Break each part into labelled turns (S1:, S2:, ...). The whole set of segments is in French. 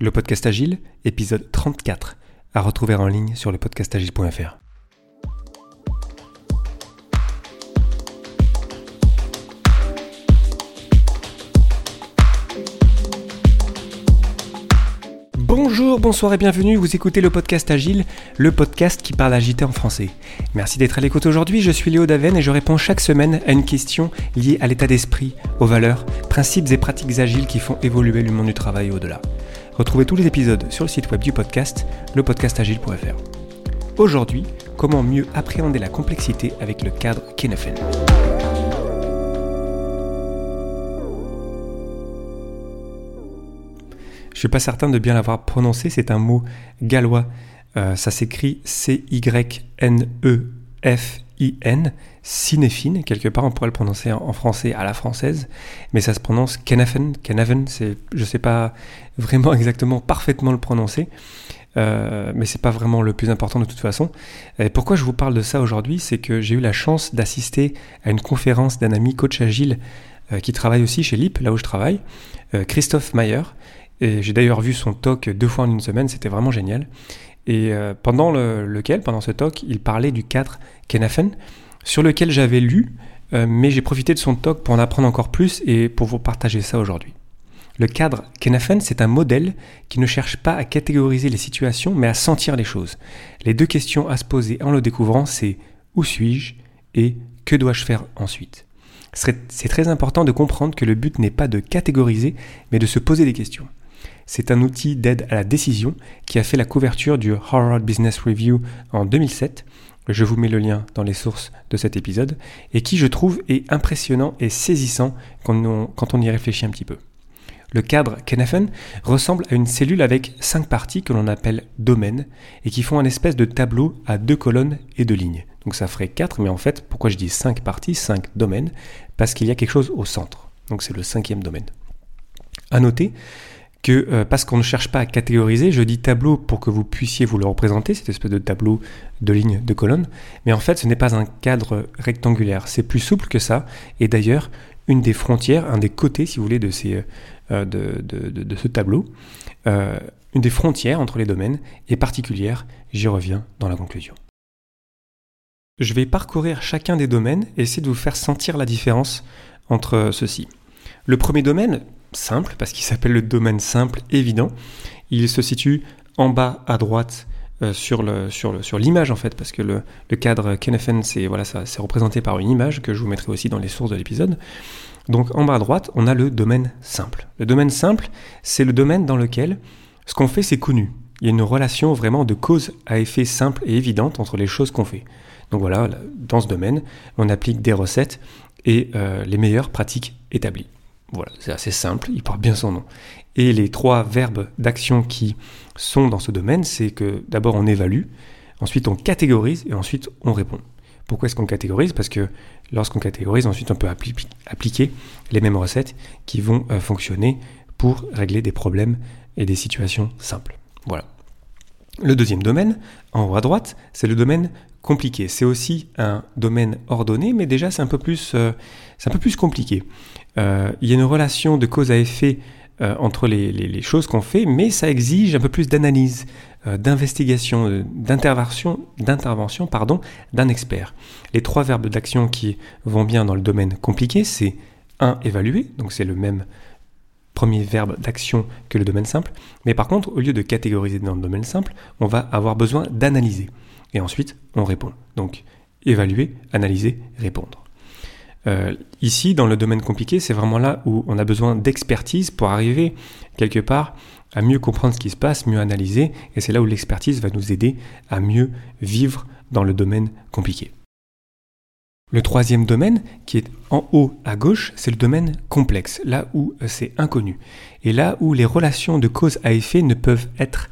S1: Le podcast Agile, épisode 34, à retrouver en ligne sur le podcastagile.fr. Bonjour, bonsoir et bienvenue, vous écoutez le podcast Agile, le podcast qui parle agité en français. Merci d'être à l'écoute aujourd'hui, je suis Léo Daven et je réponds chaque semaine à une question liée à l'état d'esprit, aux valeurs, principes et pratiques agiles qui font évoluer le monde du travail au-delà. Retrouvez tous les épisodes sur le site web du podcast, lepodcastagile.fr. Aujourd'hui, comment mieux appréhender la complexité avec le cadre Kenefen. Je suis pas certain de bien l'avoir prononcé, c'est un mot gallois. Euh, ça s'écrit Cinéphine, quelque part on pourrait le prononcer en français à la française, mais ça se prononce Kenafen, Kenaven, c'est, je sais pas vraiment exactement parfaitement le prononcer, euh, mais c'est pas vraiment le plus important de toute façon. Et pourquoi je vous parle de ça aujourd'hui, c'est que j'ai eu la chance d'assister à une conférence d'un ami coach agile euh, qui travaille aussi chez LIP, là où je travaille, euh, Christophe Mayer, et j'ai d'ailleurs vu son talk deux fois en une semaine, c'était vraiment génial. Et euh, pendant ce talk, il parlait du cadre Kenafen, sur lequel j'avais lu, euh, mais j'ai profité de son talk pour en apprendre encore plus et pour vous partager ça aujourd'hui. Le cadre Kenafen, c'est un modèle qui ne cherche pas à catégoriser les situations, mais à sentir les choses. Les deux questions à se poser en le découvrant, c'est où suis-je et que dois-je faire ensuite? C'est très important de comprendre que le but n'est pas de catégoriser, mais de se poser des questions. C'est un outil d'aide à la décision qui a fait la couverture du Harvard Business Review en 2007. Je vous mets le lien dans les sources de cet épisode et qui, je trouve, est impressionnant et saisissant quand on, y réfléchit un petit peu. Le cadre Kenafen ressemble à une cellule avec cinq parties que l'on appelle domaines et qui font un espèce de tableau à deux colonnes et deux lignes. Donc ça ferait quatre, mais en fait, pourquoi je dis cinq parties, cinq domaines? Parce qu'il y a quelque chose au centre. Donc c'est le cinquième domaine. À noter que euh, parce qu'on ne cherche pas à catégoriser, je dis tableau pour que vous puissiez vous le représenter, cette espèce de tableau de lignes, de colonnes, mais en fait ce n'est pas un cadre rectangulaire, c'est plus souple que ça, et d'ailleurs une des frontières, un des côtés si vous voulez de, euh, de, ce tableau, euh, une des frontières entre les domaines est particulière, j'y reviens dans la conclusion. Je vais parcourir chacun des domaines et essayer de vous faire sentir la différence entre ceux-ci. Le premier domaine, simple, parce qu'il s'appelle le domaine simple évident. Il se situe en bas à droite euh, sur, le, sur, le, sur l'image en fait, parce que le, le cadre KNFN, c'est, voilà, ça, c'est représenté par une image que je vous mettrai aussi dans les sources de l'épisode. Donc en bas à droite, on a le domaine simple. Le domaine simple, c'est le domaine dans lequel ce qu'on fait, c'est connu. Il y a une relation vraiment de cause à effet simple et évidente entre les choses qu'on fait. Donc voilà, dans ce domaine, on applique des recettes et euh, les meilleures pratiques établies. Voilà, c'est assez simple, il porte bien son nom. Et les trois verbes d'action qui sont dans ce domaine, c'est que d'abord on évalue, ensuite on catégorise et ensuite on répond. Pourquoi est-ce qu'on catégorise? Parce que lorsqu'on catégorise, ensuite on peut appliquer les mêmes recettes qui vont euh, fonctionner pour régler des problèmes et des situations simples. Voilà. Le deuxième domaine, en haut à droite, c'est le domaine compliqué. C'est aussi un domaine ordonné, mais déjà c'est un peu plus, euh, un peu plus compliqué. Euh, il y a une relation de cause à effet euh, entre les, choses qu'on fait, mais ça exige un peu plus d'analyse, d'investigation, d'intervention, d'intervention, pardon, d'un expert. Les trois verbes d'action qui vont bien dans le domaine compliqué, c'est un évaluer, donc c'est le même premier verbe d'action que le domaine simple. Mais par contre, au lieu de catégoriser dans le domaine simple, on va avoir besoin d'analyser et ensuite on répond. Donc évaluer, analyser, répondre. Euh, ici, dans le domaine compliqué, c'est vraiment là où on a besoin d'expertise pour arriver quelque part à mieux comprendre ce qui se passe, mieux analyser, et c'est là où l'expertise va nous aider à mieux vivre dans le domaine compliqué. Le troisième domaine, qui est en haut à gauche, c'est le domaine complexe, là où c'est inconnu, et là où les relations de cause à effet ne peuvent être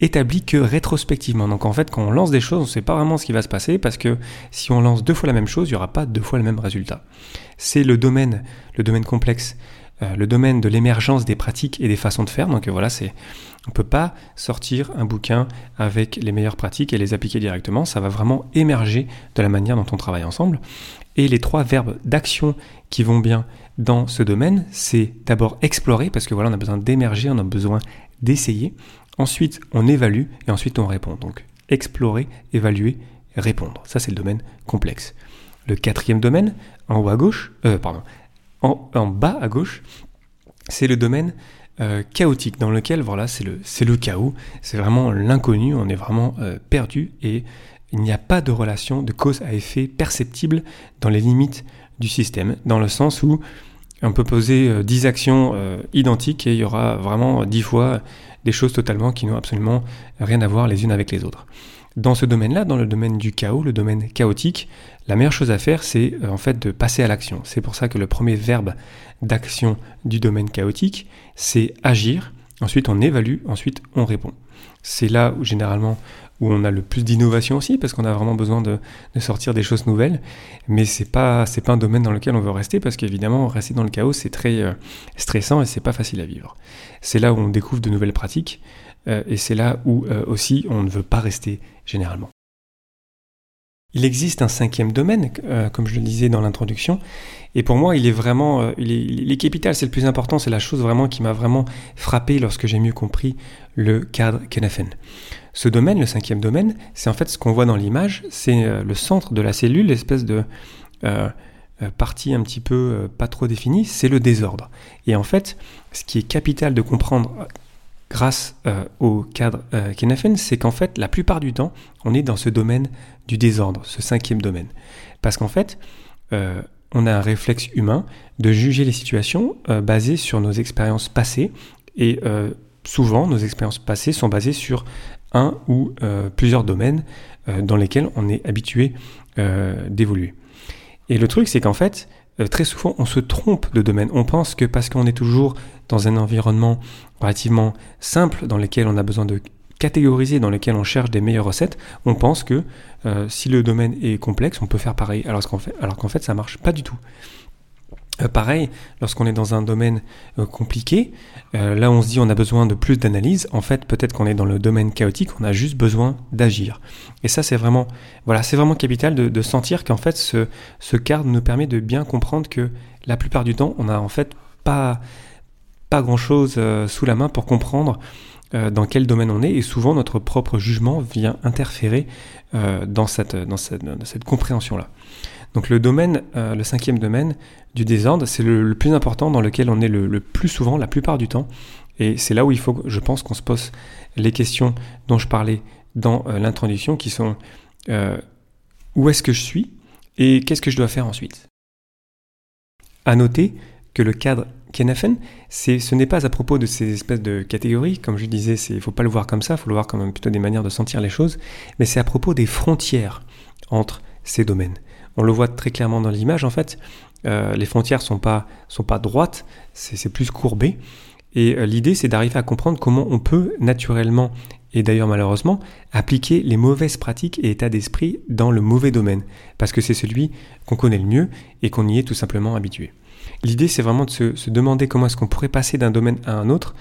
S1: établi que rétrospectivement. Donc en fait, quand on lance des choses, on ne sait pas vraiment ce qui va se passer parce que si on lance deux fois la même chose, il n'y aura pas deux fois le même résultat. C'est le domaine, le domaine complexe, euh, le domaine de l'émergence des pratiques et des façons de faire. Donc voilà, c'est on peut pas sortir un bouquin avec les meilleures pratiques et les appliquer directement. Ça va vraiment émerger de la manière dont on travaille ensemble. Et les trois verbes d'action qui vont bien dans ce domaine, c'est d'abord explorer, parce que voilà, on a besoin d'émerger, on a besoin d'essayer. Ensuite, on évalue et ensuite on répond. Donc, explorer, évaluer, répondre. Ça, c'est le domaine complexe. Le quatrième domaine, en haut à gauche, euh, pardon, en, bas à gauche, c'est le domaine euh, chaotique dans lequel voilà c'est le chaos c'est vraiment l'inconnu on est vraiment euh, perdu et il n'y a pas de relation de cause à effet perceptible dans les limites du système dans le sens où on peut poser 10 actions identiques et il y aura vraiment 10 fois des choses totalement qui n'ont absolument rien à voir les unes avec les autres dans ce domaine-là, dans le domaine du chaos, le domaine chaotique, la meilleure chose à faire, c'est euh, en fait de passer à l'action. C'est pour ça que le premier verbe d'action du domaine chaotique, c'est agir. Ensuite, on évalue. Ensuite, on répond. C'est là où généralement où on a le plus d'innovation aussi, parce qu'on a vraiment besoin de, sortir des choses nouvelles. Mais c'est pas c'est pas un domaine dans lequel on veut rester, parce qu'évidemment rester dans le chaos c'est très euh, stressant et c'est pas facile à vivre. C'est là où on découvre de nouvelles pratiques. Euh, et c'est là où euh, aussi on ne veut pas rester généralement. Il existe un cinquième domaine, euh, comme je le disais dans l'introduction, et pour moi, il est vraiment, il est, capital, c'est le plus important, c'est la chose vraiment qui m'a vraiment frappé lorsque j'ai mieux compris le cadre Kenafen. Ce domaine, le cinquième domaine, c'est en fait ce qu'on voit dans l'image, c'est le centre de la cellule, l'espèce de partie un petit peu pas trop définie, c'est le désordre. Et en fait, ce qui est capital de comprendre grâce euh, au cadre euh, c'est qu'en fait, la plupart du temps, on est dans ce domaine du désordre, ce cinquième domaine. Parce qu'en fait, euh, on a un réflexe humain de juger les situations basées sur nos expériences passées. Et souvent, nos expériences passées sont basées sur un ou plusieurs domaines dans lesquels on est habitué d'évoluer. Et le truc, c'est qu'en fait, très souvent, on se trompe de domaine. On pense que parce qu'on est toujours dans un environnement relativement simple dans lequel on a besoin de catégoriser, dans lequel on cherche des meilleures recettes, on pense que euh, si le domaine est complexe, on peut faire pareil, alors qu'en fait, alors qu'en fait ça marche pas du tout. Euh, pareil, lorsqu'on est dans un domaine euh, compliqué, là on se dit on a besoin de plus d'analyse, en fait peut-être qu'on est dans le domaine chaotique, on a juste besoin d'agir. Et ça c'est vraiment, voilà, vraiment capital de, sentir qu'en fait ce, cadre nous permet de bien comprendre que la plupart du temps on a en fait pas pas grand-chose euh, sous la main pour comprendre dans quel domaine on est et souvent notre propre jugement vient interférer euh, dans cette, dans cette, compréhension-là. Donc le domaine, le cinquième domaine du désordre, c'est le, plus important dans lequel on est le, plus souvent, la plupart du temps. Et c'est là où il faut, je pense, qu'on se pose les questions dont je parlais dans l'introduction, qui sont où est-ce que je suis et qu'est-ce que je dois faire ensuite. À noter que le cadre Kenafen, ce n'est pas à propos de ces espèces de catégories, comme je disais, il ne faut pas le voir comme ça, il faut le voir comme plutôt des manières de sentir les choses, mais c'est à propos des frontières entre ces domaines. On le voit très clairement dans l'image, en fait, euh, les frontières ne sont pas, droites, c'est plus courbé, et euh, l'idée c'est d'arriver à comprendre comment on peut naturellement, et d'ailleurs malheureusement, appliquer les mauvaises pratiques et états d'esprit dans le mauvais domaine, parce que c'est celui qu'on connaît le mieux et qu'on y est tout simplement habitué. L'idée, c'est vraiment de se, demander comment est-ce qu'on pourrait passer d'un domaine à un autre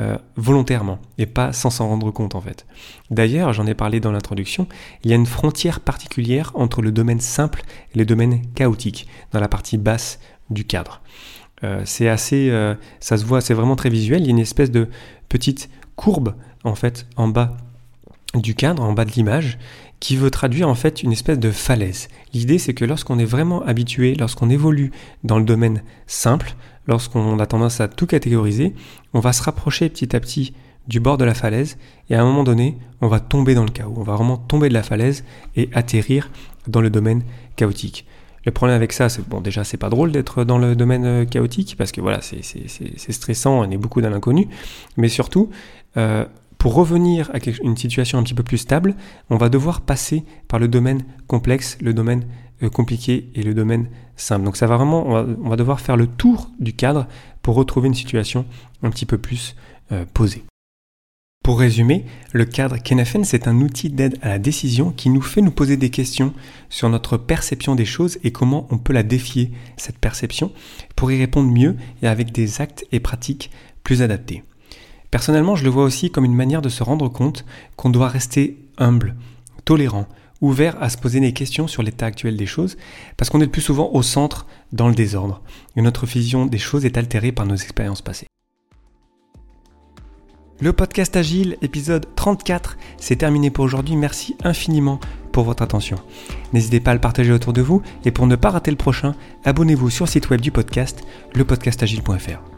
S1: euh, volontairement et pas sans s'en rendre compte en fait. D'ailleurs, j'en ai parlé dans l'introduction, il y a une frontière particulière entre le domaine simple et le domaine chaotique dans la partie basse du cadre. Euh, c'est assez, euh, ça se voit, c'est vraiment très visuel. Il y a une espèce de petite courbe en fait en bas du cadre, en bas de l'image, qui veut traduire en fait une espèce de falaise. L'idée c'est que lorsqu'on est vraiment habitué, lorsqu'on évolue dans le domaine simple, lorsqu'on a tendance à tout catégoriser, on va se rapprocher petit à petit du bord de la falaise et à un moment donné, on va tomber dans le chaos. On va vraiment tomber de la falaise et atterrir dans le domaine chaotique. Le problème avec ça, c'est bon déjà c'est pas drôle d'être dans le domaine euh, chaotique parce que voilà c'est stressant, on est beaucoup dans l'inconnu, mais surtout euh, pour revenir à une situation un petit peu plus stable, on va devoir passer par le domaine complexe, le domaine euh, compliqué et le domaine simple. Donc ça va vraiment, on va, devoir faire le tour du cadre pour retrouver une situation un petit peu plus euh, posée. Pour résumer, le cadre Kenafen, c'est un outil d'aide à la décision qui nous fait nous poser des questions sur notre perception des choses et comment on peut la défier, cette perception, pour y répondre mieux et avec des actes et pratiques plus adaptés. Personnellement, je le vois aussi comme une manière de se rendre compte qu'on doit rester humble, tolérant, ouvert à se poser des questions sur l'état actuel des choses, parce qu'on est le plus souvent au centre dans le désordre, et notre vision des choses est altérée par nos expériences passées. Le podcast Agile, épisode 34, c'est terminé pour aujourd'hui. Merci infiniment pour votre attention. N'hésitez pas à le partager autour de vous et pour ne pas rater le prochain, abonnez-vous sur le site web du podcast, lepodcastagile.fr.